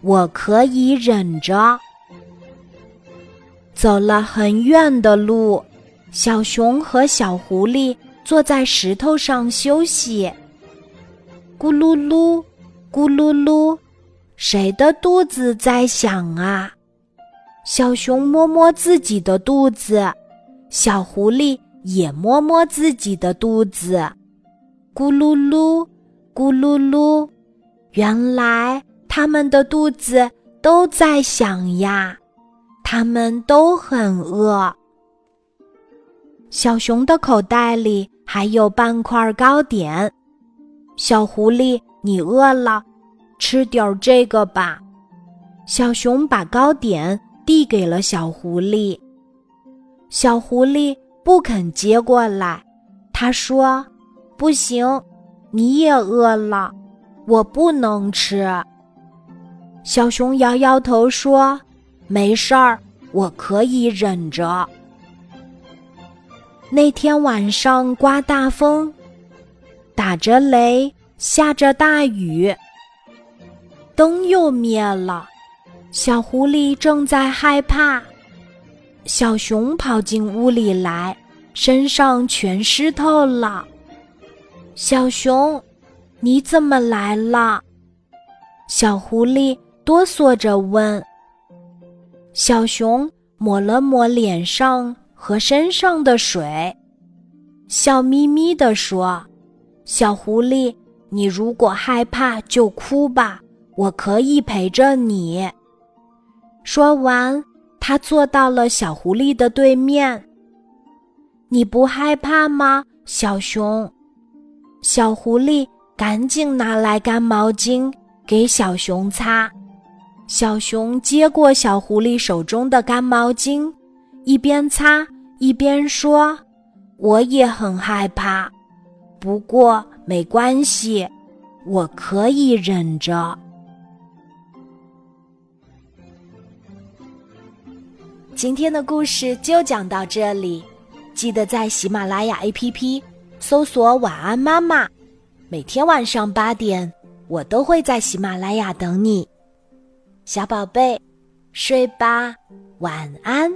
我可以忍着。”走了很远的路，小熊和小狐狸坐在石头上休息。咕噜噜，咕噜噜，谁的肚子在响啊？小熊摸摸自己的肚子，小狐狸也摸摸自己的肚子。咕噜噜，咕噜噜，原来他们的肚子都在响呀，他们都很饿。小熊的口袋里还有半块糕点，小狐狸，你饿了，吃点这个吧。小熊把糕点。递给了小狐狸，小狐狸不肯接过来。他说：“不行，你也饿了，我不能吃。”小熊摇摇头说：“没事儿，我可以忍着。”那天晚上刮大风，打着雷，下着大雨，灯又灭了。小狐狸正在害怕，小熊跑进屋里来，身上全湿透了。小熊，你怎么来了？小狐狸哆嗦着问。小熊抹了抹脸上和身上的水，笑眯眯地说：“小狐狸，你如果害怕就哭吧，我可以陪着你。”说完，他坐到了小狐狸的对面。你不害怕吗，小熊？小狐狸赶紧拿来干毛巾给小熊擦。小熊接过小狐狸手中的干毛巾，一边擦一边说：“我也很害怕，不过没关系，我可以忍着。”今天的故事就讲到这里，记得在喜马拉雅 APP 搜索“晚安妈妈”，每天晚上八点，我都会在喜马拉雅等你，小宝贝，睡吧，晚安。